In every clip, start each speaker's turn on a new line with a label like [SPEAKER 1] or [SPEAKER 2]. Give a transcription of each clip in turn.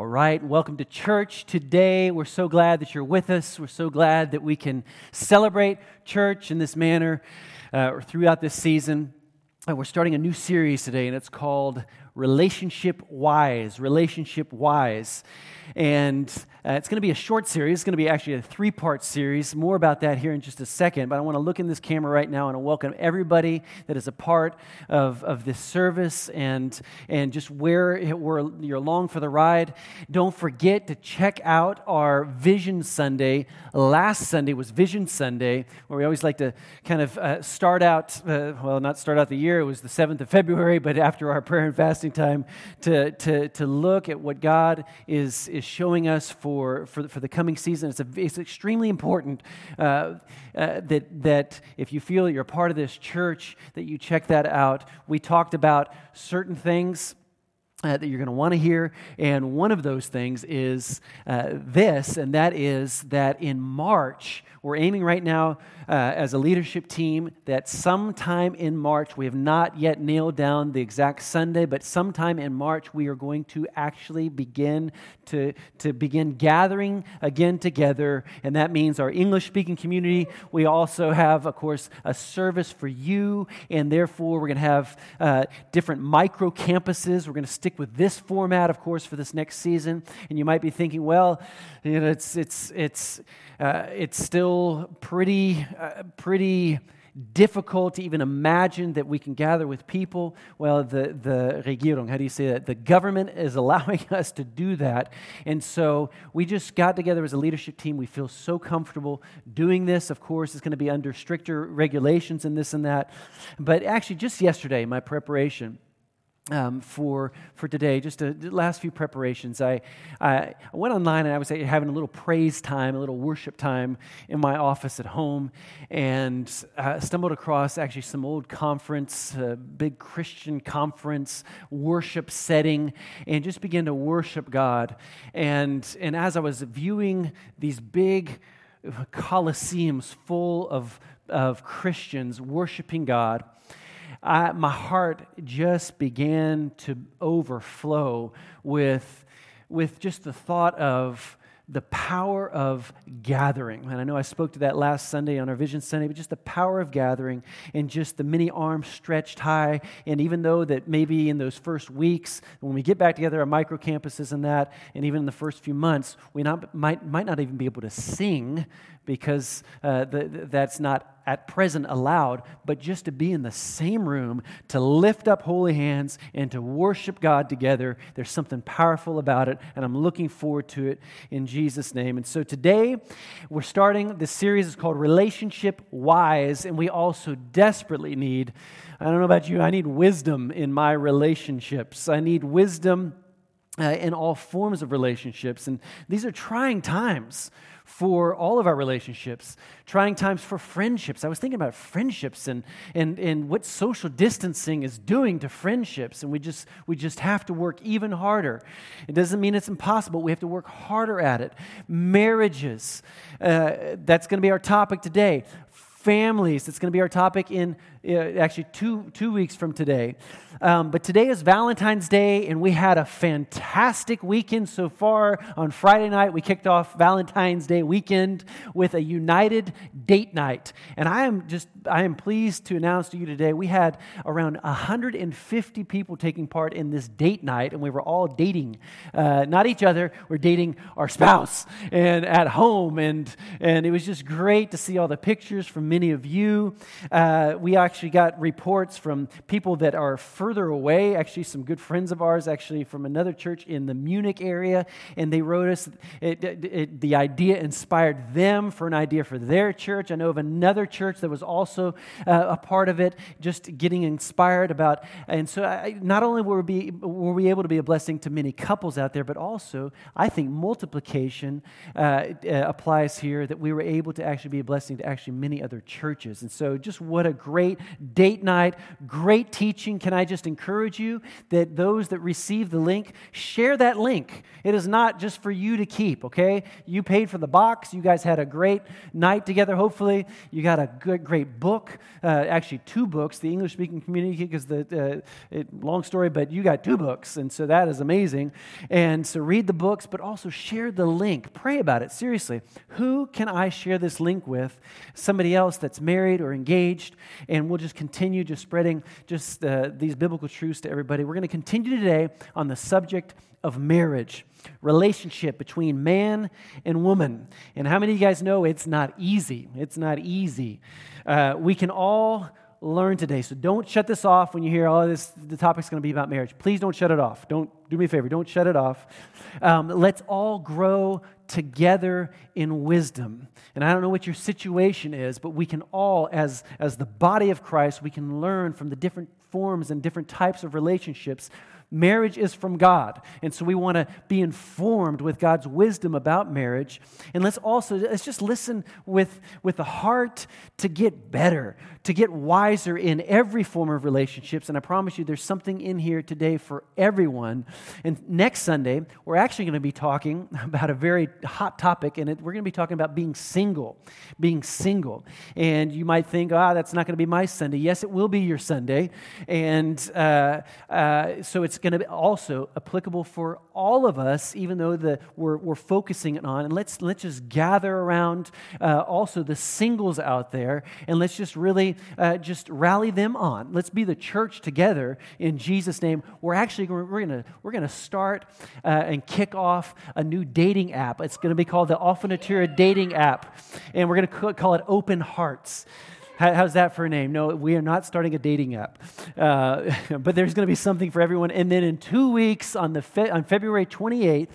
[SPEAKER 1] All right, welcome to church today. We're so glad that you're with us. We're so glad that we can celebrate church in this manner uh, throughout this season. Uh, we're starting a new series today, and it's called Relationship Wise. Relationship Wise. And uh, it's going to be a short series. It's going to be actually a three part series. More about that here in just a second. But I want to look in this camera right now and welcome everybody that is a part of, of this service and, and just where we're, you're along for the ride. Don't forget to check out our Vision Sunday. Last Sunday was Vision Sunday, where we always like to kind of uh, start out, uh, well, not start out the year, it was the 7th of February, but after our prayer and fasting time, to, to, to look at what God is, is showing us for for, for, the coming season. It's, a, it's extremely important uh, uh, that, that if you feel you're a part of this church, that you check that out. We talked about certain things. Uh, that you're going to want to hear. And one of those things is uh, this, and that is that in March, we're aiming right now uh, as a leadership team that sometime in March, we have not yet nailed down the exact Sunday, but sometime in March, we are going to actually begin to, to begin gathering again together. And that means our English speaking community. We also have, of course, a service for you. And therefore, we're going to have uh, different micro campuses. We're going to stick with this format, of course, for this next season. And you might be thinking, well, you know, it's, it's, it's, uh, it's still pretty, uh, pretty difficult to even imagine that we can gather with people. Well, the, the Regierung, how do you say that? The government is allowing us to do that. And so we just got together as a leadership team. We feel so comfortable doing this. Of course, it's going to be under stricter regulations and this and that. But actually, just yesterday, my preparation, um, for, for today, just the last few preparations. I, I went online and I was having a little praise time, a little worship time in my office at home, and uh, stumbled across actually some old conference, uh, big Christian conference worship setting, and just began to worship God. And, and as I was viewing these big coliseums full of, of Christians worshiping God, I, my heart just began to overflow with, with just the thought of the power of gathering. And I know I spoke to that last Sunday on our Vision Sunday, but just the power of gathering and just the many arms stretched high. And even though that maybe in those first weeks, when we get back together, our micro campuses and that, and even in the first few months, we not, might, might not even be able to sing because uh, that's not at present allowed, but just to be in the same room, to lift up holy hands and to worship God together. There's something powerful about it, and I'm looking forward to it in Jesus' name. And so today, we're starting this series is called Relationship Wise, and we also desperately need, I don't know about you, I need wisdom in my relationships. I need wisdom. Uh, in all forms of relationships. And these are trying times for all of our relationships, trying times for friendships. I was thinking about friendships and, and, and what social distancing is doing to friendships, and we just, we just have to work even harder. It doesn't mean it's impossible, we have to work harder at it. Marriages, uh, that's going to be our topic today. Families, that's going to be our topic in actually two, two weeks from today. Um, but today is Valentine's Day, and we had a fantastic weekend so far. On Friday night, we kicked off Valentine's Day weekend with a united date night. And I am just, I am pleased to announce to you today we had around 150 people taking part in this date night, and we were all dating, uh, not each other, we're dating our spouse and at home. And, and it was just great to see all the pictures from many of you. Uh, we actually got reports from people that are further away, actually, some good friends of ours, actually, from another church in the Munich area, and they wrote us it, it, it, the idea inspired them for an idea for their church. I know of another church that was also uh, a part of it, just getting inspired about. And so, I, not only were we, were we able to be a blessing to many couples out there, but also, I think multiplication uh, uh, applies here that we were able to actually be a blessing to actually many other churches. And so, just what a great date night, great teaching. Can I just encourage you that those that receive the link, share that link. It is not just for you to keep, okay? You paid for the box. You guys had a great night together, hopefully. You got a good, great book, uh, actually, two books, the English speaking community, because the, uh, it, long story, but you got two books, and so that is amazing. And so read the books, but also share the link. Pray about it, seriously. Who can I share this link with? Somebody else that's married or engaged, and we'll just continue just spreading just uh, these biblical truths to everybody. We're going to continue today on the subject of marriage, relationship between man and woman. And how many of you guys know it's not easy? It's not easy. Uh, we can all learn today. So don't shut this off when you hear, oh, this, the topic's going to be about marriage. Please don't shut it off. Don't do me a favor. Don't shut it off. Um, let's all grow together in wisdom. And I don't know what your situation is, but we can all, as, as the body of Christ, we can learn from the different forms and different types of relationships Marriage is from God. And so we want to be informed with God's wisdom about marriage. And let's also, let's just listen with, with the heart to get better, to get wiser in every form of relationships. And I promise you, there's something in here today for everyone. And next Sunday, we're actually going to be talking about a very hot topic, and it, we're going to be talking about being single. Being single. And you might think, ah, oh, that's not going to be my Sunday. Yes, it will be your Sunday. And uh, uh, so it's going to be also applicable for all of us, even though the, we're, we're focusing on. And let's, let's just gather around uh, also the singles out there, and let's just really uh, just rally them on. Let's be the church together in Jesus' name. We're actually we're, we're gonna we're gonna start uh, and kick off a new dating app. It's going to be called the Alpha dating app, and we're going to call it Open Hearts. How's that for a name? No, we are not starting a dating app. Uh, but there's going to be something for everyone. And then in two weeks, on, the fe- on February 28th,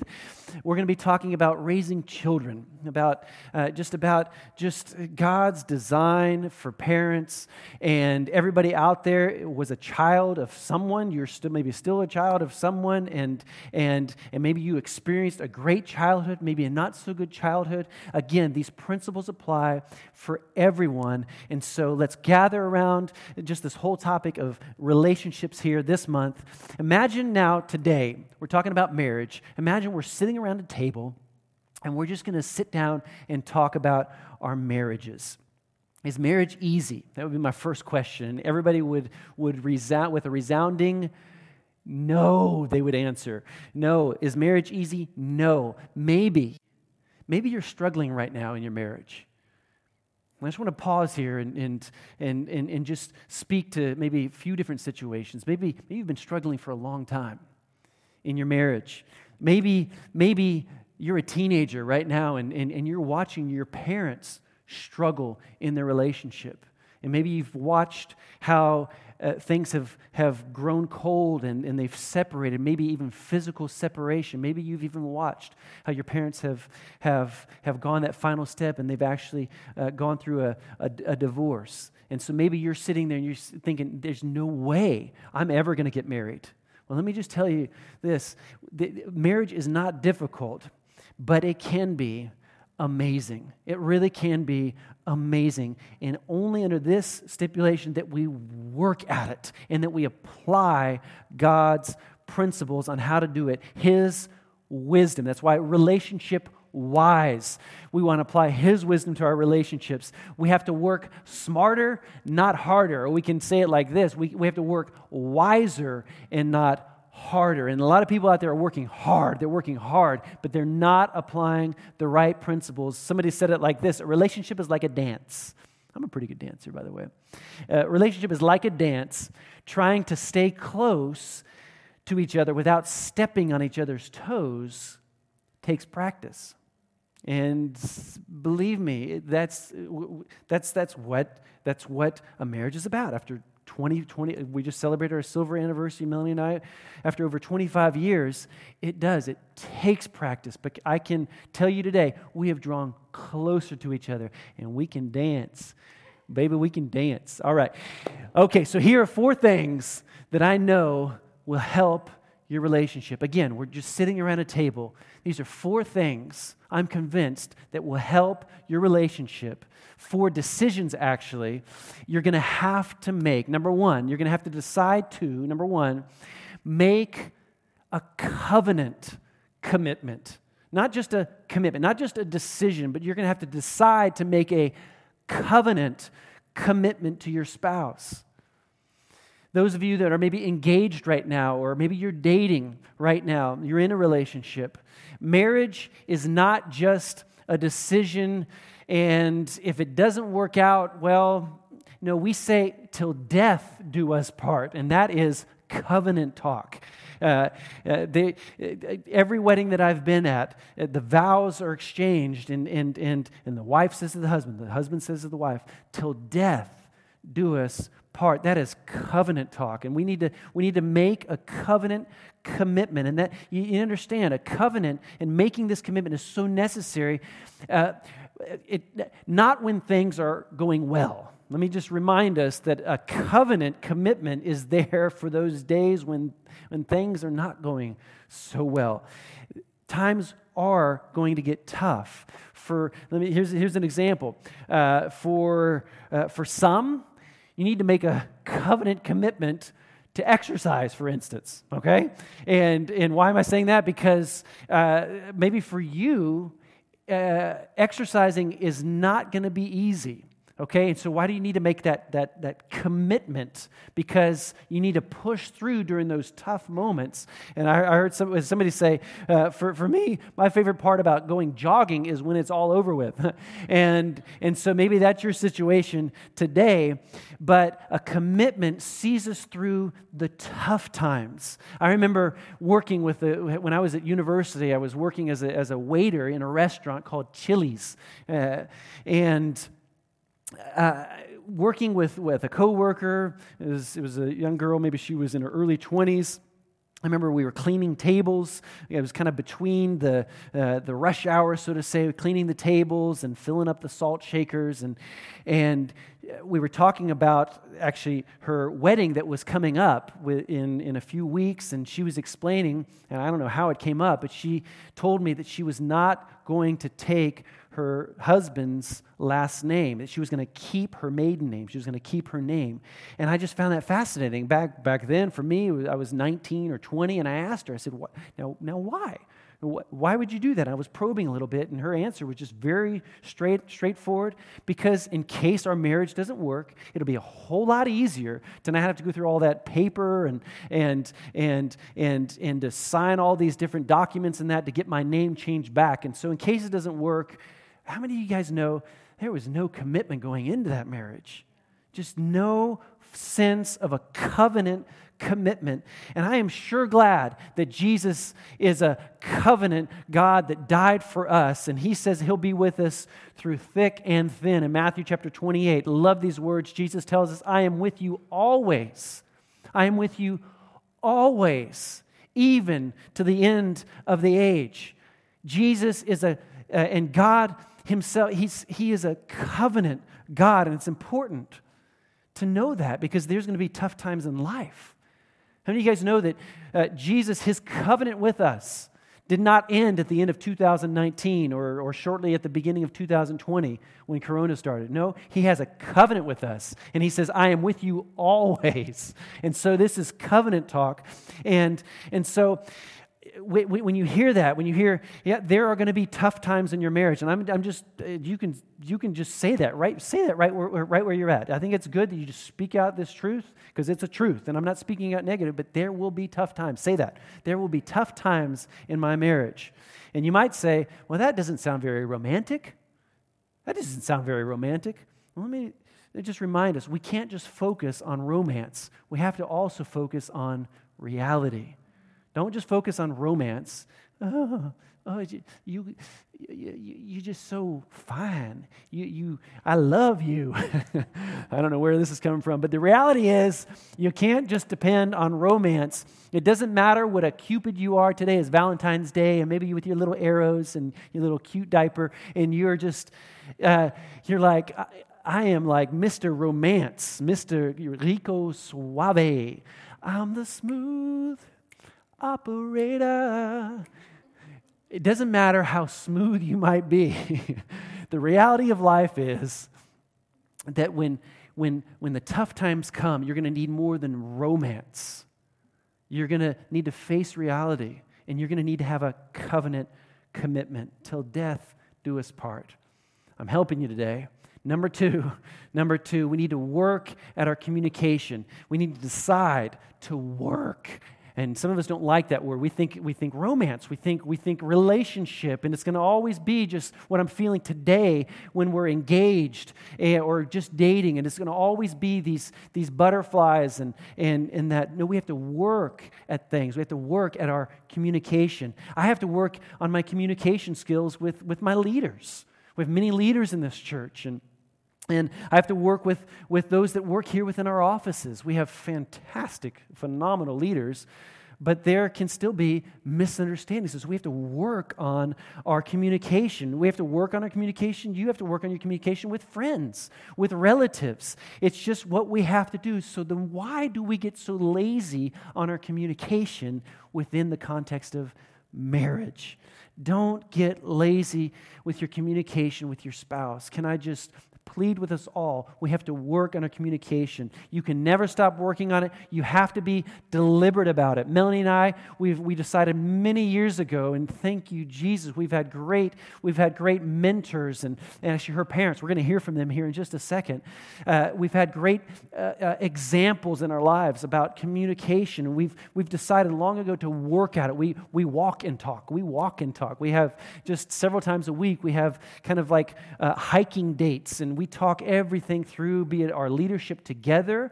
[SPEAKER 1] we're going to be talking about raising children, about uh, just about just God's design for parents. And everybody out there was a child of someone. You're still maybe still a child of someone, and and and maybe you experienced a great childhood, maybe a not so good childhood. Again, these principles apply for everyone. And so let's gather around just this whole topic of relationships here this month. Imagine now today we're talking about marriage. Imagine we're sitting around a table and we're just going to sit down and talk about our marriages. Is marriage easy? That would be my first question. Everybody would, would resound with a resounding no, they would answer. No. Is marriage easy? No. Maybe. Maybe you're struggling right now in your marriage. I just want to pause here and, and, and, and, and just speak to maybe a few different situations. Maybe, maybe you've been struggling for a long time in your marriage. Maybe, maybe you're a teenager right now and, and, and you're watching your parents struggle in their relationship. And maybe you've watched how uh, things have, have grown cold and, and they've separated, maybe even physical separation. Maybe you've even watched how your parents have, have, have gone that final step and they've actually uh, gone through a, a, a divorce. And so maybe you're sitting there and you're thinking, there's no way I'm ever going to get married. Well, let me just tell you this marriage is not difficult, but it can be amazing. It really can be amazing. And only under this stipulation that we work at it and that we apply God's principles on how to do it, His wisdom. That's why relationship wise. We want to apply His wisdom to our relationships. We have to work smarter, not harder. Or we can say it like this we, we have to work wiser and not harder. And a lot of people out there are working hard. They're working hard, but they're not applying the right principles. Somebody said it like this a relationship is like a dance. I'm a pretty good dancer, by the way. A relationship is like a dance, trying to stay close to each other without stepping on each other's toes takes practice. And believe me, that's, that's, that's, what, that's what a marriage is about. After 20, 20, we just celebrated our silver anniversary, Melanie and I. After over 25 years, it does. It takes practice. But I can tell you today, we have drawn closer to each other and we can dance. Baby, we can dance. All right. Okay, so here are four things that I know will help your relationship. Again, we're just sitting around a table. These are four things I'm convinced that will help your relationship. Four decisions, actually, you're going to have to make. Number one, you're going to have to decide to, number one, make a covenant commitment. Not just a commitment, not just a decision, but you're going to have to decide to make a covenant commitment to your spouse. Those of you that are maybe engaged right now, or maybe you're dating right now, you're in a relationship. Marriage is not just a decision, and if it doesn't work out, well, no, we say, till death do us part, and that is covenant talk. Uh, uh, they, uh, every wedding that I've been at, uh, the vows are exchanged, and, and, and, and the wife says to the husband, the husband says to the wife, till death do us part. That is covenant talk. And we need to, we need to make a covenant commitment. And that you, understand, a covenant and making this commitment is so necessary. Uh, it, not when things are going well. Let me just remind us that a covenant commitment is there for those days when, when things are not going so well. Times are going to get tough. For let me here's, here's an example. Uh, for uh, for some, you need to make a covenant commitment to exercise, for instance, okay? And, and why am I saying that? Because uh, maybe for you, uh, exercising is not going to be easy. Okay, and so why do you need to make that, that, that commitment? Because you need to push through during those tough moments. And I, I heard some, somebody say, uh, for, for me, my favorite part about going jogging is when it's all over with. and, and so maybe that's your situation today, but a commitment sees us through the tough times. I remember working with, the, when I was at university, I was working as a, as a waiter in a restaurant called Chili's. Uh, and uh, working with, with a coworker. It was, it was a young girl, maybe she was in her early 20s. I remember we were cleaning tables. It was kind of between the, uh, the rush hour, so to say, cleaning the tables and filling up the salt shakers. And, and we were talking about actually her wedding that was coming up in, in a few weeks. And she was explaining, and I don't know how it came up, but she told me that she was not going to take her husband's last name, that she was going to keep her maiden name. She was going to keep her name. And I just found that fascinating. Back, back then, for me, I was 19 or 20, and I asked her, I said, what, now, now why? Why would you do that? I was probing a little bit, and her answer was just very straight, straightforward. Because in case our marriage doesn't work, it'll be a whole lot easier to not have to go through all that paper and and and and and to sign all these different documents and that to get my name changed back. And so, in case it doesn't work, how many of you guys know there was no commitment going into that marriage? Just no sense of a covenant commitment. And I am sure glad that Jesus is a covenant God that died for us. And he says he'll be with us through thick and thin. In Matthew chapter 28, love these words. Jesus tells us, I am with you always. I am with you always, even to the end of the age. Jesus is a, uh, and God himself, he's, he is a covenant God, and it's important to know that because there's going to be tough times in life. How many of you guys know that uh, Jesus, his covenant with us, did not end at the end of 2019 or, or shortly at the beginning of 2020 when Corona started. No, he has a covenant with us. And he says, I am with you always. And so this is covenant talk. And, and so when you hear that, when you hear, yeah, there are going to be tough times in your marriage, and I'm, I'm just, uh, you can, you can just say that, right? Say that right where, right where you're at. I think it's good that you just speak out this truth because it's a truth, and I'm not speaking out negative, but there will be tough times. Say that. There will be tough times in my marriage. And you might say, well, that doesn't sound very romantic. That doesn't sound very romantic. Well, let me just remind us we can't just focus on romance, we have to also focus on reality. Don't just focus on romance. Oh, oh you, you, you, you're just so fine. You, you, I love you. I don't know where this is coming from, but the reality is you can't just depend on romance. It doesn't matter what a cupid you are today is Valentine's Day, and maybe you with your little arrows and your little cute diaper, and you're just, uh, you're like, I, I am like Mr. Romance, Mr. Rico Suave. I'm the smooth operator. It doesn't matter how smooth you might be. the reality of life is that when, when, when the tough times come, you're going to need more than romance. You're going to need to face reality, and you're going to need to have a covenant commitment till death do us part. I'm helping you today. Number two, number two, we need to work at our communication. We need to decide to work and some of us don't like that word. We think, we think romance, we think, we think relationship, and it's going to always be just what I'm feeling today when we're engaged eh, or just dating. And it's going to always be these, these butterflies and, and, and that. No, we have to work at things. We have to work at our communication. I have to work on my communication skills with, with my leaders. We have many leaders in this church, and and I have to work with, with those that work here within our offices. We have fantastic, phenomenal leaders, but there can still be misunderstandings. So we have to work on our communication. We have to work on our communication. You have to work on your communication with friends, with relatives. It's just what we have to do. So then, why do we get so lazy on our communication within the context of marriage? Don't get lazy with your communication with your spouse. Can I just plead with us all. We have to work on our communication. You can never stop working on it. You have to be deliberate about it. Melanie and I, we've we decided many years ago, and thank you, Jesus. We've had great, we've had great mentors, and, and actually her parents. We're going to hear from them here in just a second. Uh, we've had great uh, uh, examples in our lives about communication. We've we've decided long ago to work at it. We we walk and talk. We walk and talk. We have just several times a week. We have kind of like uh, hiking dates and we talk everything through, be it our leadership together,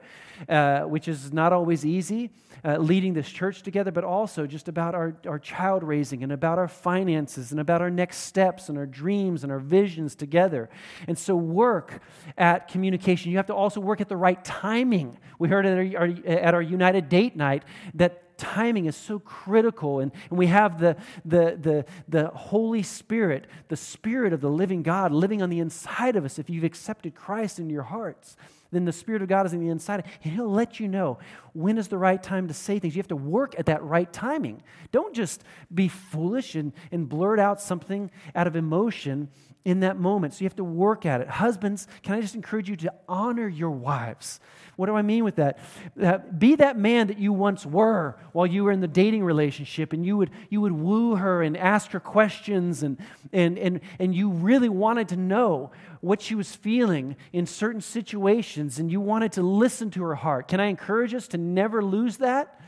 [SPEAKER 1] uh, which is not always easy, uh, leading this church together, but also just about our, our child raising and about our finances and about our next steps and our dreams and our visions together. And so, work at communication. You have to also work at the right timing. We heard at our, at our United Date Night that timing is so critical. And, and we have the, the, the, the Holy Spirit, the Spirit of the living God living on the inside of us if you've accepted Christ in your hearts then the Spirit of God is in the inside, and He'll let you know when is the right time to say things. You have to work at that right timing. Don't just be foolish and, and blurt out something out of emotion in that moment. So you have to work at it. Husbands, can I just encourage you to honor your wives? What do I mean with that? Uh, be that man that you once were while you were in the dating relationship and you would, you would woo her and ask her questions and, and, and, and you really wanted to know what she was feeling in certain situations and you wanted to listen to her heart. Can I encourage us to never lose that?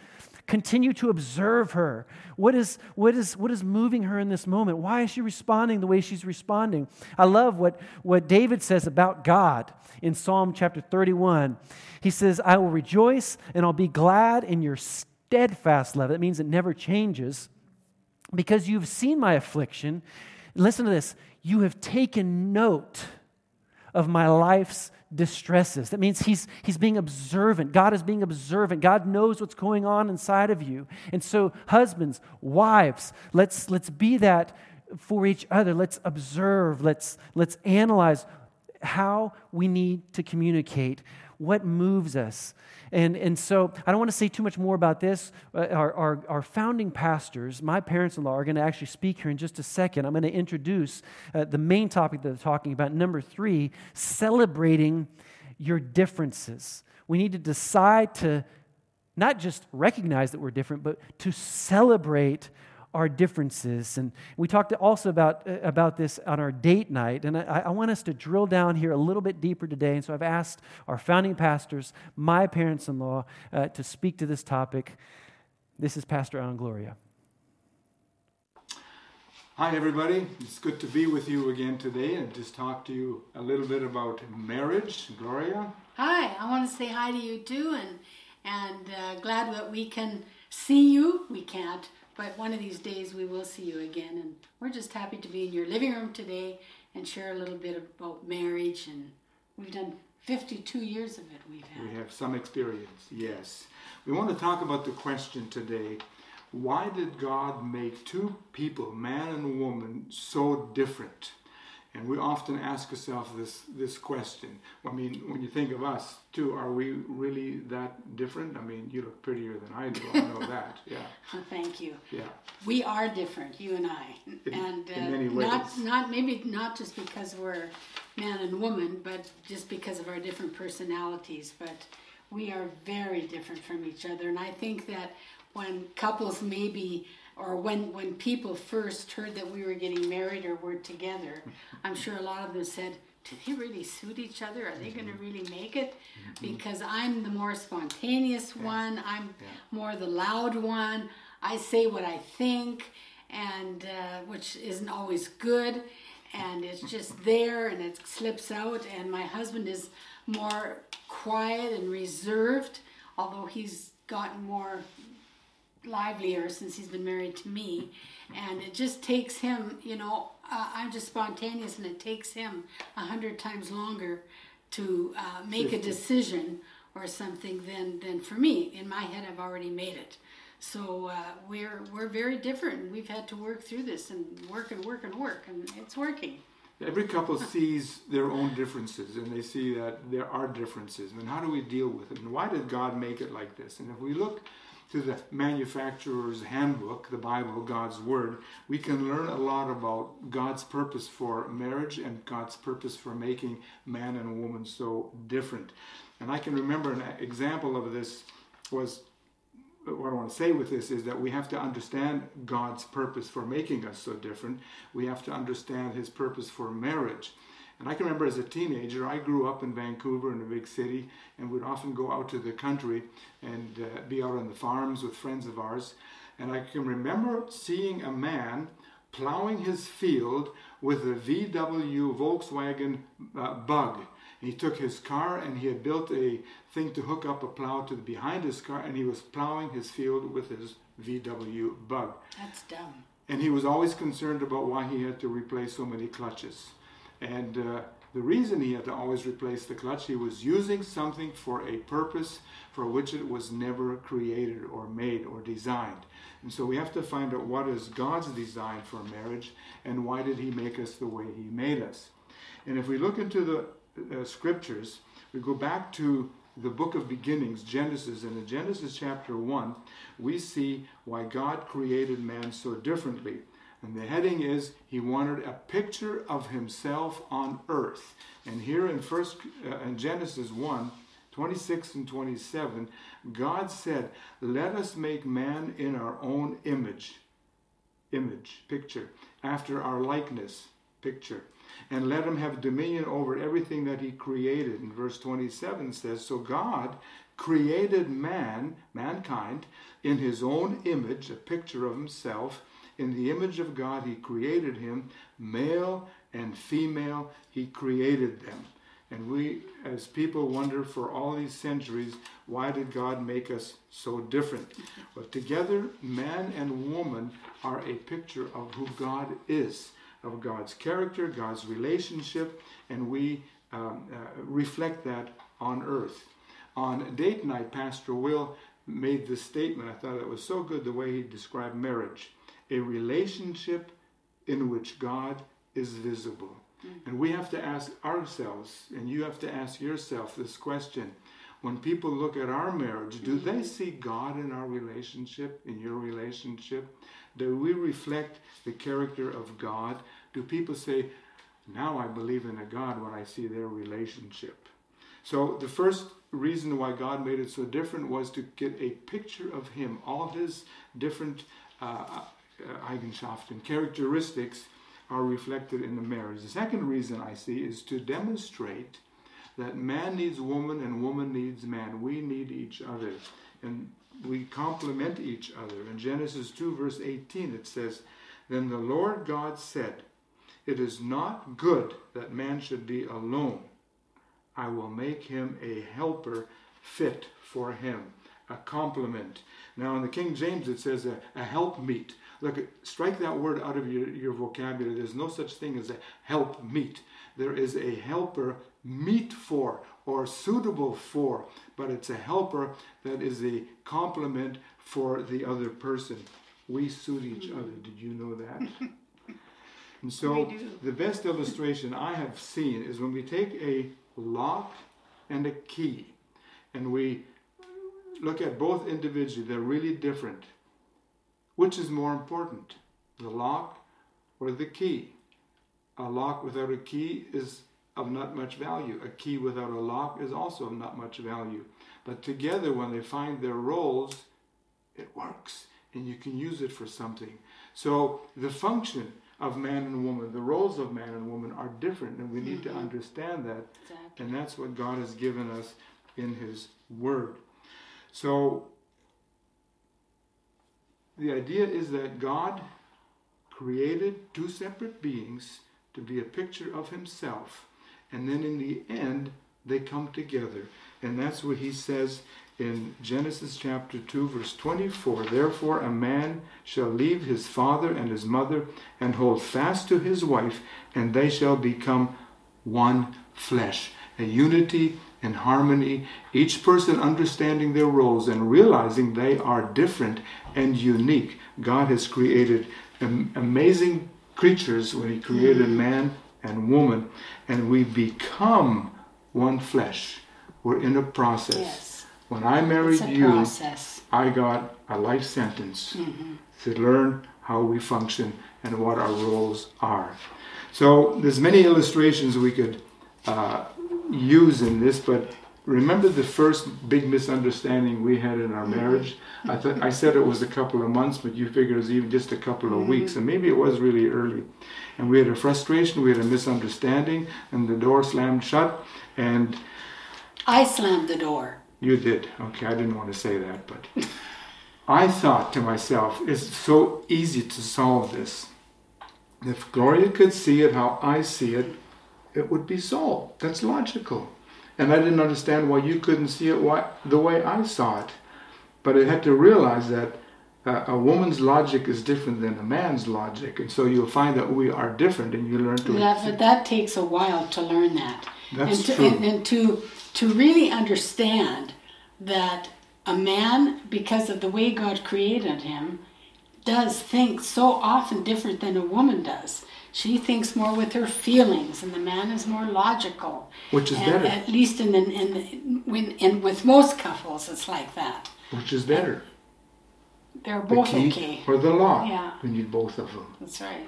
[SPEAKER 1] Continue to observe her. What is, what, is, what is moving her in this moment? Why is she responding the way she's responding? I love what, what David says about God in Psalm chapter 31. He says, I will rejoice and I'll be glad in your steadfast love. That means it never changes because you've seen my affliction. Listen to this. You have taken note of my life's distresses. That means he's, he's being observant. God is being observant. God knows what's going on inside of you. And so, husbands, wives, let's, let's be that for each other. Let's observe. Let's, let's analyze how we need to communicate what moves us. And, and so I don't want to say too much more about this. Uh, our, our, our founding pastors, my parents in law, are going to actually speak here in just a second. I'm going to introduce uh, the main topic that they're talking about. Number three, celebrating your differences. We need to decide to not just recognize that we're different, but to celebrate our differences. And we talked also about, uh, about this on our date night. And I, I, want us to drill down here a little bit deeper today. And so I've asked our founding pastors, my parents in law, uh, to speak to this topic. This is Pastor Alan Gloria.
[SPEAKER 2] Hi, everybody. It's good to be with you again today and just talk to you a little bit about marriage. Gloria?
[SPEAKER 3] Hi, I want to say hi to you too and, and uh, glad that we can see you. We can't but one of these days we will see you again. And we're just happy to be in your living room today and share a little bit about marriage. And we've done 52 years of it. We've had.
[SPEAKER 2] We have some experience, yes. We want to talk about the question today why did God make two people, man and woman, so different? And we often ask ourselves this, this question. I mean, when you think of us, too, are we really that different? I mean, you look prettier than I do. I know that. Yeah.
[SPEAKER 3] Oh, thank you.
[SPEAKER 2] Yeah.
[SPEAKER 3] We are different, you and I,
[SPEAKER 2] In-
[SPEAKER 3] and
[SPEAKER 2] in
[SPEAKER 3] uh,
[SPEAKER 2] many
[SPEAKER 3] not
[SPEAKER 2] ways.
[SPEAKER 3] not maybe not just because we're man and woman, but just because of our different personalities. But we are very different from each other, and I think that when couples maybe or when when people first heard that we were getting married or were together, I'm sure a lot of them said. Do they really suit each other? Are they going to really make it? Because I'm the more spontaneous one. I'm more the loud one. I say what I think, and uh, which isn't always good, and it's just there and it slips out. And my husband is more quiet and reserved, although he's gotten more livelier since he's been married to me. And it just takes him, you know, uh, I'm just spontaneous, and it takes him a hundred times longer to uh, make a decision or something than than for me. In my head, I've already made it. So uh, we're we're very different. We've had to work through this and work and work and work, and it's working.
[SPEAKER 2] Every couple sees their own differences and they see that there are differences. And how do we deal with it? And why did God make it like this? And if we look to the manufacturer's handbook, the Bible, God's Word, we can learn a lot about God's purpose for marriage and God's purpose for making man and woman so different. And I can remember an example of this was what I want to say with this is that we have to understand God's purpose for making us so different. We have to understand His purpose for marriage. And I can remember as a teenager, I grew up in Vancouver in a big city and would often go out to the country and uh, be out on the farms with friends of ours. And I can remember seeing a man plowing his field with a VW Volkswagen uh, bug. He took his car and he had built a thing to hook up a plow to the behind his car and he was plowing his field with his VW bug.
[SPEAKER 3] That's dumb.
[SPEAKER 2] And he was always concerned about why he had to replace so many clutches. And uh, the reason he had to always replace the clutch, he was using something for a purpose for which it was never created or made or designed. And so we have to find out what is God's design for marriage and why did he make us the way he made us. And if we look into the uh, scriptures, we go back to the book of beginnings, Genesis, and in Genesis chapter 1, we see why God created man so differently. And the heading is He wanted a picture of Himself on earth. And here in first uh, in Genesis 1, 26 and 27, God said, Let us make man in our own image. Image, picture. After our likeness, picture. And let him have dominion over everything that he created. And verse 27 says, So God created man, mankind, in his own image, a picture of himself. In the image of God, he created him, male and female, he created them. And we, as people, wonder for all these centuries, why did God make us so different? But together, man and woman are a picture of who God is, of God's character, God's relationship, and we um, uh, reflect that on earth. On date night, Pastor Will made this statement. I thought it was so good the way he described marriage a relationship in which God is visible. And we have to ask ourselves, and you have to ask yourself this question. When people look at our marriage, do they see God in our relationship, in your relationship? Do we reflect the character of God? Do people say, now I believe in a God when I see their relationship? So the first reason why God made it so different was to get a picture of Him, all His different uh, Uh, Eigenschaften, characteristics are reflected in the marriage. The second reason I see is to demonstrate that man needs woman and woman needs man. We need each other. And we complement each other. In Genesis 2, verse 18, it says, Then the Lord God said, It is not good that man should be alone. I will make him a helper fit for him, a complement. Now, in the King James, it says a, a helpmeet. Look, strike that word out of your, your vocabulary. There's no such thing as a help meet. There is a helper meet for or suitable for, but it's a helper that is a complement for the other person. We suit each hmm. other. Did you know that? And so the best illustration I have seen is when we take a lock and a key and we look at both individually, they're really different. Which is more important, the lock or the key? A lock without a key is of not much value. A key without a lock is also of not much value. But together, when they find their roles, it works and you can use it for something. So the function of man and woman, the roles of man and woman are different, and we need to mm-hmm. understand that.
[SPEAKER 3] Exactly.
[SPEAKER 2] And that's what God has given us in His Word. So the idea is that God created two separate beings to be a picture of Himself, and then in the end, they come together. And that's what He says in Genesis chapter 2, verse 24 Therefore, a man shall leave his father and his mother and hold fast to his wife, and they shall become one flesh. A unity and harmony, each person understanding their roles and realizing they are different and unique. God has created am- amazing creatures when He created man and woman, and we become one flesh. We're in a process.
[SPEAKER 3] Yes.
[SPEAKER 2] When I married you,
[SPEAKER 3] process.
[SPEAKER 2] I got a life sentence to learn how we function and what our roles are. So there's many illustrations we could uh, use in this, but remember the first big misunderstanding we had in our marriage. Mm-hmm. I thought I said it was a couple of months, but you figured it was even just a couple of weeks, mm-hmm. and maybe it was really early. And we had a frustration, we had a misunderstanding, and the door slammed shut, and
[SPEAKER 3] I slammed the door.
[SPEAKER 2] you did. Okay, I didn't want to say that, but I thought to myself, it's so easy to solve this. If Gloria could see it how I see it, it would be solved. That's logical. And I didn't understand why you couldn't see it why, the way I saw it. But I had to realize that uh, a woman's logic is different than a man's logic. And so you'll find that we are different and you learn to
[SPEAKER 3] That, but that takes a while to learn that.
[SPEAKER 2] That's
[SPEAKER 3] and to,
[SPEAKER 2] true.
[SPEAKER 3] And, and to to really understand that a man, because of the way God created him, does think so often different than a woman does. She thinks more with her feelings, and the man is more logical.
[SPEAKER 2] Which is
[SPEAKER 3] And
[SPEAKER 2] better.
[SPEAKER 3] At least in the, in when and with most couples, it's like that.
[SPEAKER 2] which is better.
[SPEAKER 3] They're
[SPEAKER 2] The
[SPEAKER 3] both
[SPEAKER 2] key
[SPEAKER 3] okay.
[SPEAKER 2] or the law.
[SPEAKER 3] Yeah.
[SPEAKER 2] We need both of them.
[SPEAKER 3] That's right.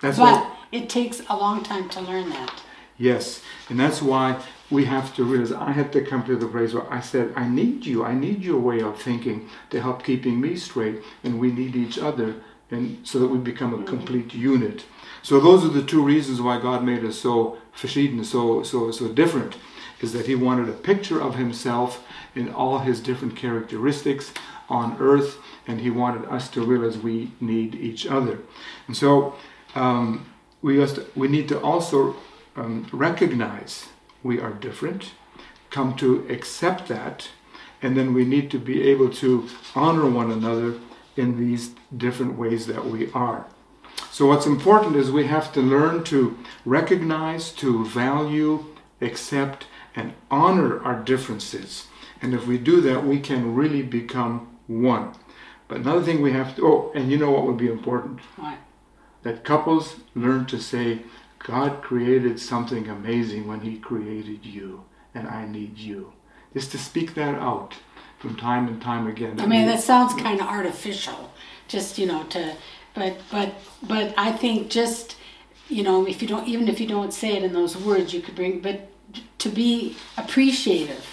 [SPEAKER 2] That's
[SPEAKER 3] But
[SPEAKER 2] what
[SPEAKER 3] it takes a long time to learn that.
[SPEAKER 2] Yes, and that's why we have to realize I had to come to the place where I said, I need you. I need your way of thinking to help keeping me straight, and we need each other, and so that we become a mm-hmm. complete unit. So those are the two reasons why God made us so verschieden, so so so different, is that He wanted a picture of Himself in all His different characteristics on earth, and He wanted us to realize we need each other, and so. Um, we, must, we need to also um, recognize we are different, come to accept that, and then we need to be able to honor one another in these different ways that we are. So, what's important is we have to learn to recognize, to value, accept, and honor our differences. And if we do that, we can really become one. But another thing we have to, oh, and you know what would be important?
[SPEAKER 3] What?
[SPEAKER 2] that couples learn to say, God created something amazing when He created you, and I need you. Just to speak that out from time and time again.
[SPEAKER 3] I mean, that sounds kind of artificial, just you know, to, but but but I think just you know, if you don't, even if you don't say it in those words, you could bring, but to be appreciative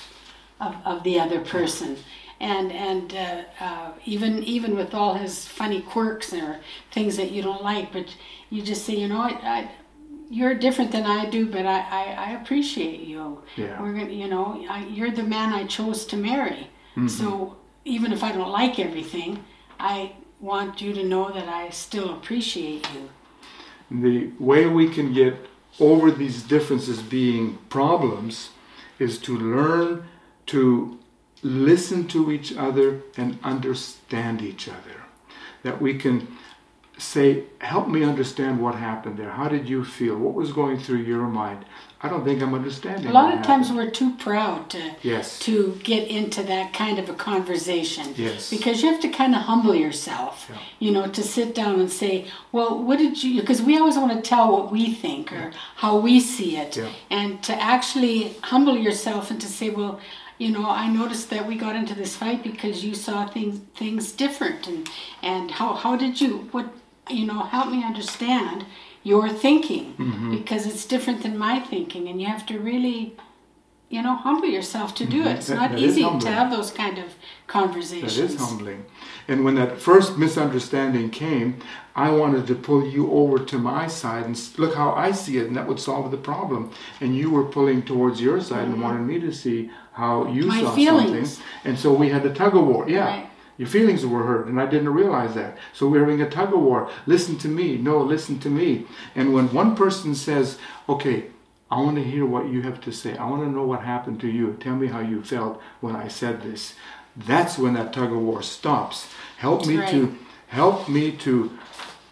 [SPEAKER 3] of, of the other person. And and uh, uh, even even with all his funny quirks or things that you don't like, but you just say, you know, what, I, you're different than I do, but I, I, I appreciate you.
[SPEAKER 2] Yeah.
[SPEAKER 3] We're gonna, you know, I, you're the man I chose to marry. So even if I don't like everything, I want you to know that I still appreciate you.
[SPEAKER 2] the way we can get over these differences being problems is to learn to listen to each other and understand each other. That we can say, help me understand what happened there. How did you feel? What was going through your mind? I don't think I'm understanding.
[SPEAKER 3] A lot of times
[SPEAKER 2] happened.
[SPEAKER 3] we're too proud to
[SPEAKER 2] Yes.
[SPEAKER 3] to get into that kind of a conversation.
[SPEAKER 2] Yes.
[SPEAKER 3] Because you have to kind of humble yourself.
[SPEAKER 2] Yeah.
[SPEAKER 3] You know, to sit down and say, "Well, what did you?" Because we always want to tell what we think or how we see it,
[SPEAKER 2] Yeah.
[SPEAKER 3] and to actually humble yourself and to say, "Well." You know, I noticed that we got into this fight because you saw things things different, and and how how did you what you know help me understand your thinking
[SPEAKER 2] Mm-hmm.
[SPEAKER 3] because it's different than my thinking, and you have to really you know, humble yourself to do it. It's
[SPEAKER 2] That-
[SPEAKER 3] not
[SPEAKER 2] that
[SPEAKER 3] easy to have those kind of conversations.
[SPEAKER 2] That is humbling. And when that first misunderstanding came, I wanted to pull you over to my side and look how I see it, and that would solve the problem. And you were pulling towards your side and wanted me to see how you
[SPEAKER 3] Mm-hmm. My
[SPEAKER 2] saw
[SPEAKER 3] feelings.
[SPEAKER 2] something. And so we had the tug of war. Yeah.
[SPEAKER 3] Right.
[SPEAKER 2] Your feelings were hurt, and I didn't realize that. So we're having a tug of war. Listen to me. No, listen to me. And when one person says, okay, I want to hear what you have to say. I want to know what happened to you. Tell me how you felt when I said this. That's when that tug of war stops. Help me
[SPEAKER 3] Right.
[SPEAKER 2] to help me to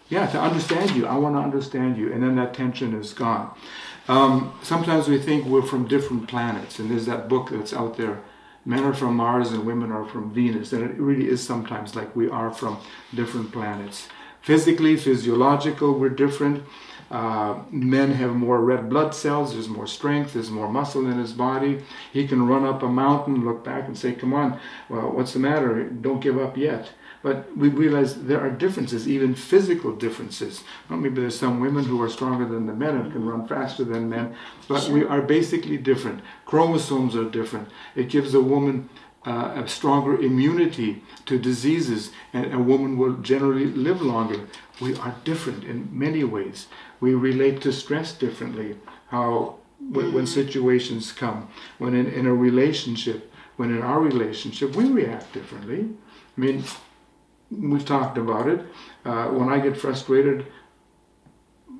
[SPEAKER 2] yeah, to understand you. I want to understand you. And then that tension is gone. Um, sometimes we think we're from different planets, and there's that book that's out there. Men are from Mars and women are from Venus, and it really is sometimes like we are from different planets. Physically, physiological, we're different. Uh, men have more red blood cells, there's more strength, there's more muscle in his body. He can run up a mountain, look back, and say, Come on, well, what's the matter? Don't give up yet. But we realize there are differences, even physical differences. Well, maybe there's some women who are stronger than the men and can run faster than men, but we are basically different. Chromosomes are different. It gives a woman uh, a stronger immunity to diseases, and a woman will generally live longer. We are different in many ways. We relate to stress differently. How when, when situations come, when in, in a relationship, when in our relationship, we react differently. I mean, we've talked about it. Uh, when I get frustrated,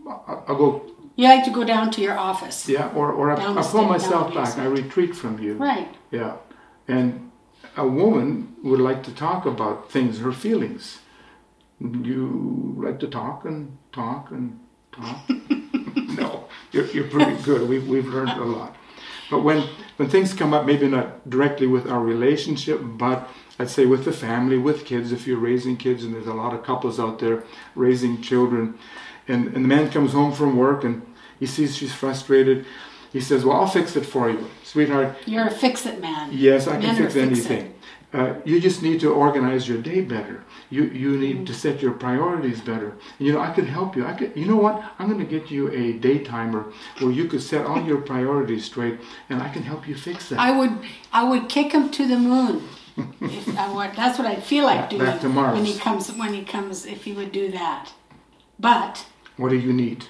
[SPEAKER 2] I- I'll go,
[SPEAKER 3] You like to go down to your office.
[SPEAKER 2] yeah, or, or I, I pull myself back. I retreat from you.
[SPEAKER 3] Right.
[SPEAKER 2] Yeah. And a woman would like to talk about things, her feelings. You like to talk and talk and talk. no, you're, you're pretty good. We've, we've learned a lot. But when, when things come up, maybe not directly with our relationship, but I'd say with the family, with kids, if you're raising kids, and there's a lot of couples out there raising children, and, and the man comes home from work and he sees she's frustrated. He says, Well, I'll fix it for you, sweetheart.
[SPEAKER 3] You're a fix-it man.
[SPEAKER 2] Yes, I can fix anything. Uh, you just need to organize your day better. You you need to set your priorities better. You know, I could help you. I could. You know what? I'm going to get you a day timer where you could set all your priorities straight, and I can help you fix that.
[SPEAKER 3] I would I would kick him to the moon. If I would, that's what I'd feel like doing
[SPEAKER 2] back to Mars.
[SPEAKER 3] when he comes when he comes if he would do that. But
[SPEAKER 2] what do you need?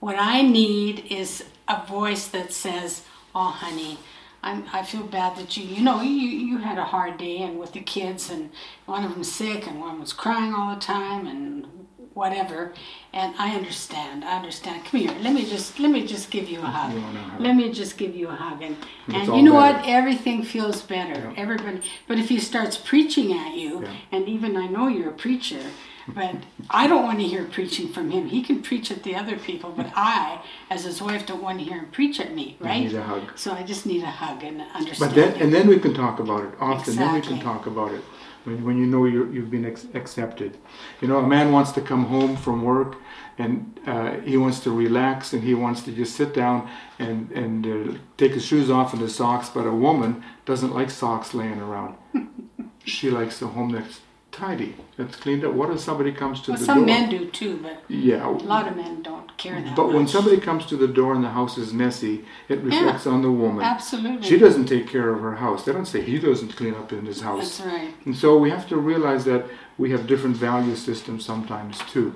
[SPEAKER 3] what I need is a voice that says, "Oh, honey, I'm, I feel bad that you, you know, you, you had a hard day and with the kids and one of them's sick and one was crying all the time and whatever. And I understand. I understand. Come here. Let me just let me just give you a hug.
[SPEAKER 2] You want a hug.
[SPEAKER 3] Let me just give you a hug. And and you know what? Everything feels better. Everybody. But if he starts preaching at you,
[SPEAKER 2] Yeah.
[SPEAKER 3] and even I know you're a preacher, but I don't want to hear preaching from him. He can preach at the other people, but I, as his wife, don't want to hear him preach at me, right?
[SPEAKER 2] need a hug.
[SPEAKER 3] So I just need a hug and
[SPEAKER 2] understand.
[SPEAKER 3] But
[SPEAKER 2] then, and then we can talk about it. Often, then we can talk about it when, when you know you're, you've been ex- accepted. You know, a man wants to come home from work and uh, he wants to relax and he wants to just sit down and and uh, take his shoes off and his socks. But a woman doesn't like socks laying around. she likes a home that's tidy, It's cleaned up. What if somebody comes to
[SPEAKER 3] well,
[SPEAKER 2] the
[SPEAKER 3] some
[SPEAKER 2] door?
[SPEAKER 3] Some men do too, but
[SPEAKER 2] yeah,
[SPEAKER 3] a lot of men don't care that
[SPEAKER 2] but
[SPEAKER 3] much.
[SPEAKER 2] when somebody comes to the door and the house is messy, it reflects on the woman.
[SPEAKER 3] absolutely,
[SPEAKER 2] She doesn't take care of her house. They don't say he doesn't clean up in his house.
[SPEAKER 3] that's right.
[SPEAKER 2] And so we have to realize that we have different value systems sometimes too.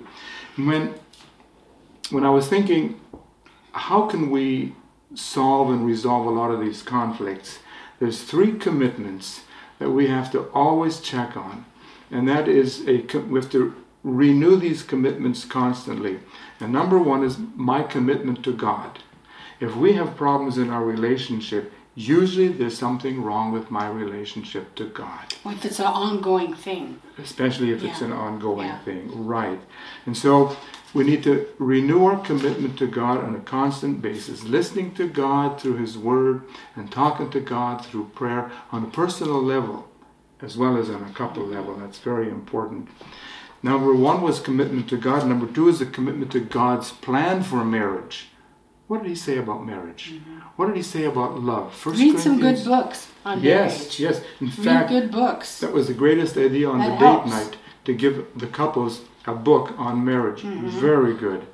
[SPEAKER 2] When when I was thinking, how can we solve and resolve a lot of these conflicts? There's three commitments that we have to always check on, and that is a we have to renew these commitments constantly. And number one is my commitment to God. If we have problems in our relationship, usually there's something wrong with my relationship to God,
[SPEAKER 3] If it's an ongoing thing.
[SPEAKER 2] especially if it's an ongoing
[SPEAKER 3] Yeah.
[SPEAKER 2] thing. Right. And so we need to renew our commitment to God on a constant basis, listening to God through His Word and talking to God through prayer on a personal level as well as on a couple level. That's very important. Number one was commitment to God. Number two is a commitment to God's plan for marriage. What did he say about marriage? What did he say about love? First
[SPEAKER 3] Mm-hmm. Read some good books on
[SPEAKER 2] Yes,
[SPEAKER 3] marriage.
[SPEAKER 2] yes. In
[SPEAKER 3] Read
[SPEAKER 2] fact,
[SPEAKER 3] good books.
[SPEAKER 2] that was the greatest idea on
[SPEAKER 3] That
[SPEAKER 2] the date night to give the couples a book on marriage.
[SPEAKER 3] Mm-hmm.
[SPEAKER 2] Very good.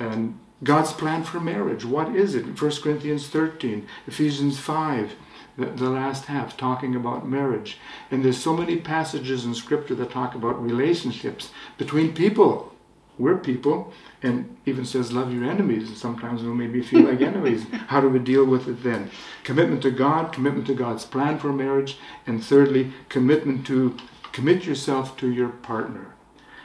[SPEAKER 2] And God's plan for marriage. What is it? 1 Corinthians 13, Ephesians 5, the, the last half, talking about marriage. And there's so many passages in Scripture that talk about relationships between people. We're people, and even says, love your enemies. And sometimes we'll maybe feel like enemies. How do we deal with it then? Commitment to God, commitment to God's plan for marriage, and thirdly, commitment to commit yourself to your partner.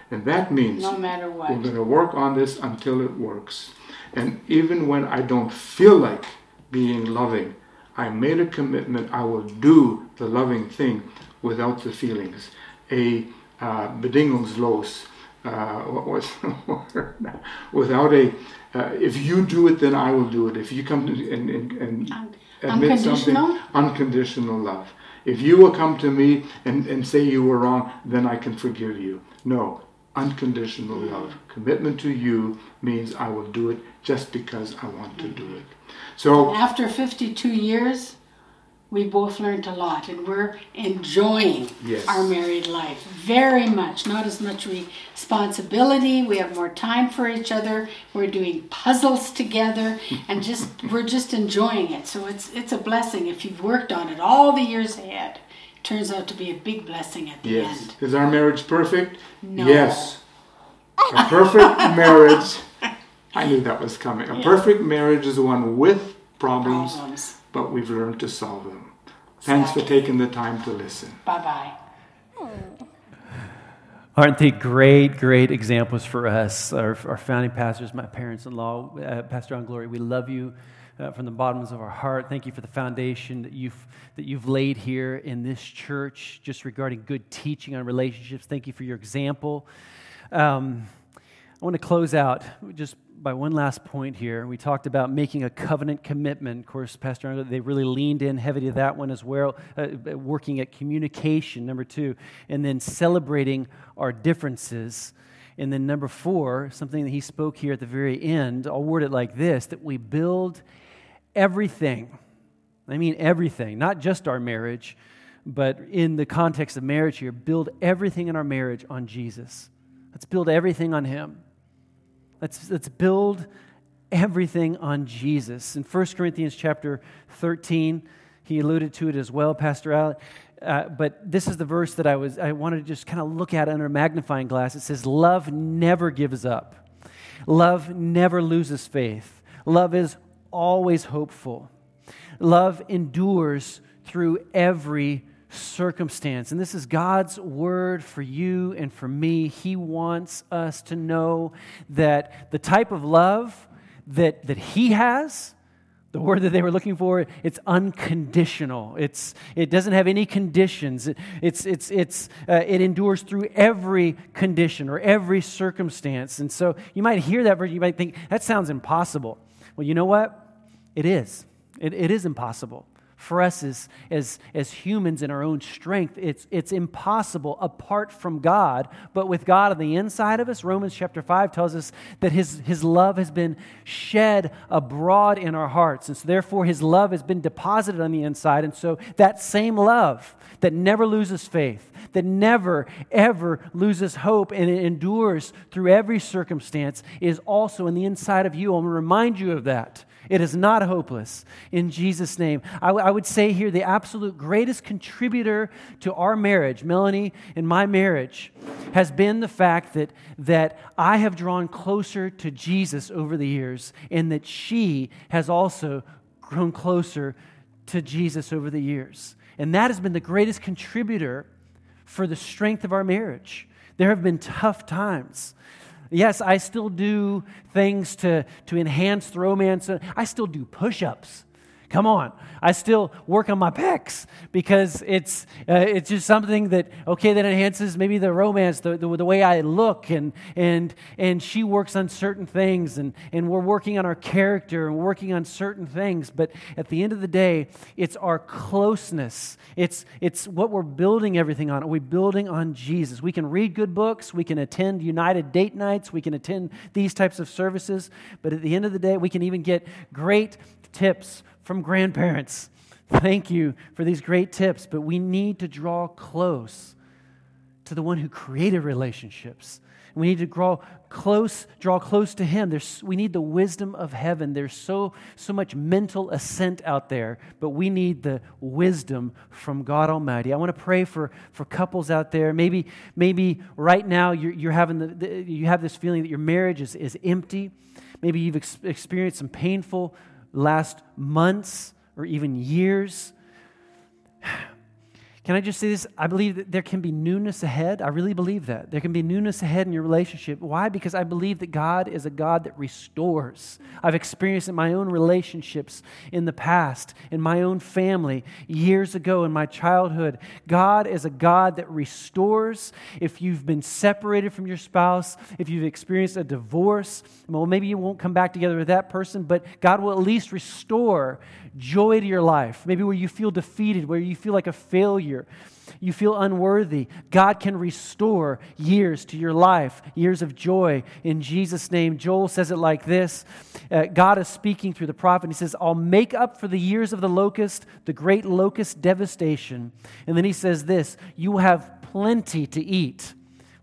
[SPEAKER 2] And that means
[SPEAKER 3] No matter what.
[SPEAKER 2] we're going to work on this until it works. And even when I don't feel like being loving, I made a commitment I will do the loving thing without the feelings. A uh, bedingungslos, uh, what was the word? without a, uh, if you do it, then I will do it. If you come to and, and, and admit something,
[SPEAKER 3] unconditional?
[SPEAKER 2] unconditional love. If you will come to me and, and say you were wrong, then I can forgive you. No, unconditional mm. love. Commitment to you means I will do it just because I want to do mm. it. So,
[SPEAKER 3] After 52 years, we both learned a lot and we're enjoying
[SPEAKER 2] Yes.
[SPEAKER 3] our married life very much. Not as much responsibility. We have more time for each other. We're doing puzzles together and just we're just enjoying it. So it's it's a blessing if you've worked on it all the years ahead. Turns out to be a big blessing at the
[SPEAKER 2] yes.
[SPEAKER 3] end.
[SPEAKER 2] Is our marriage perfect?
[SPEAKER 3] No.
[SPEAKER 2] Yes. A perfect marriage. I knew that was coming. A perfect marriage is one with problems,
[SPEAKER 3] Problems.
[SPEAKER 2] but we've learned to solve them. Thanks for taking the time to listen.
[SPEAKER 3] Bye bye.
[SPEAKER 1] Aren't they great, great examples for us, our, our founding pastors, my parents in law, uh, Pastor John Glory? We love you uh, from the bottoms of our heart. Thank you for the foundation that you've, that you've laid here in this church, just regarding good teaching on relationships. Thank you for your example. Um, I want to close out just by one last point here. We talked about making a covenant commitment. Of course, Pastor they really leaned in heavy to that one as well, uh, working at communication, number two, and then celebrating our differences. And then number four, something that he spoke here at the very end, I'll word it like this that we build everything. I mean, everything, not just our marriage, but in the context of marriage here, build everything in our marriage on Jesus. Let's build everything on Him. Let's, let's build everything on Jesus. In 1 Corinthians chapter 13, he alluded to it as well, Pastor Alec. Uh, but this is the verse that I was I wanted to just kind of look at under a magnifying glass. It says, "Love never gives up. Love never loses faith. Love is always hopeful. Love endures through every circumstance. And this is God's word for you and for me. He wants us to know that the type of love that, that He has, the word that they were looking for, it's unconditional. It's, it doesn't have any conditions. It, it's, it's, it's, uh, it endures through every condition or every circumstance. And so you might hear that verse, you might think, that sounds impossible. Well, you know what? It is. It, it is impossible. For us as, as, as humans in our own strength, it's, it's impossible apart from God. But with God on the inside of us, Romans chapter 5 tells us that his, his love has been shed abroad in our hearts. And so, therefore, His love has been deposited on the inside. And so, that same love that never loses faith, that never, ever loses hope, and it endures through every circumstance, is also in the inside of you. I'm going to remind you of that. It is not hopeless in Jesus' name. I, w- I would say here the absolute greatest contributor to our marriage, Melanie and my marriage, has been the fact that, that I have drawn closer to Jesus over the years and that she has also grown closer to Jesus over the years. And that has been the greatest contributor for the strength of our marriage. There have been tough times. Yes, I still do things to, to enhance the romance. I still do push ups Come on. I still work on my pecs because it's, uh, it's just something that, okay, that enhances maybe the romance, the, the, the, way I look. And, and, and she works on certain things, and, and we're working on our character and working on certain things. But at the end of the day, it's our closeness. It's, it's what we're building everything on. Are we building on Jesus? We can read good books, we can attend United date nights, we can attend these types of services. But at the end of the day, we can even get great tips from grandparents. Thank you for these great tips, but we need to draw close to the one who created relationships. We need to draw close, draw close to him. There's, we need the wisdom of heaven. There's so, so much mental assent out there, but we need the wisdom from God Almighty. I want to pray for, for couples out there. Maybe, maybe right now you're, you're having the, the, you have this feeling that your marriage is, is empty. Maybe you've ex- experienced some painful last months or even years. Can I just say this? I believe that there can be newness ahead. I really believe that. There can be newness ahead in your relationship. Why? Because I believe that God is a God that restores. I've experienced in my own relationships in the past, in my own family, years ago, in my childhood. God is a God that restores. If you've been separated from your spouse, if you've experienced a divorce, well, maybe you won't come back together with that person, but God will at least restore joy to your life. Maybe where you feel defeated, where you feel like a failure, you feel unworthy. God can restore years to your life, years of joy in Jesus' name. Joel says it like this uh, God is speaking through the prophet. He says, I'll make up for the years of the locust, the great locust devastation. And then he says this You have plenty to eat.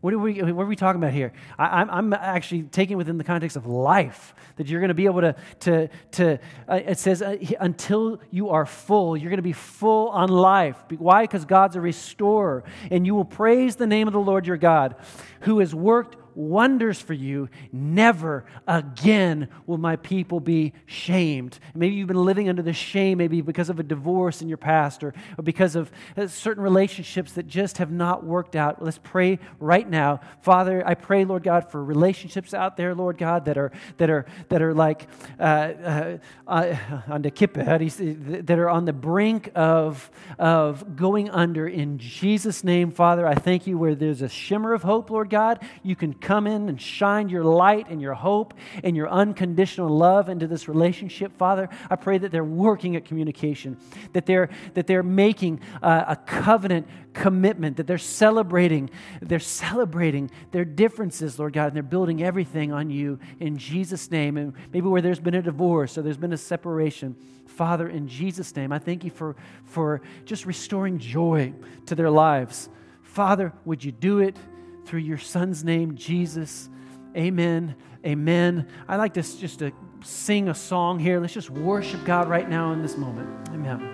[SPEAKER 1] What are we, what are we talking about here? I, am actually taking within the context of life, that you're going to be able to, to, to uh, it says, uh, until you are full, you're going to be full on life. Why? Because God's a restorer. And you will praise the name of the Lord your God, who has worked wonders for you. Never again will my people be shamed. Maybe you've been living under the shame, maybe because of a divorce in your past or, or because of uh, certain relationships that just have not worked out. Let's pray right now. Father, I pray, Lord God, for relationships out there, Lord God, that are, that are, that are like uh, uh, uh on the kippe, that are on the brink of, of going under. In Jesus' name, Father, I thank you where there's a shimmer of hope, Lord God. You can come in and shine your light and your hope and your unconditional love into this relationship, Father. I pray that they're working at communication, that they're, that they're making a covenant commitment, that they're celebrating, they're celebrating their differences, Lord God, and they're building everything on you in Jesus' name. And maybe where there's been a divorce or there's been a separation, Father, in Jesus' name, I thank you for, for just restoring joy to their lives. Father, would you do it? Through your son's name, Jesus. Amen. Amen. I'd like to just to sing a song here. Let's just worship God right now in this moment. Amen.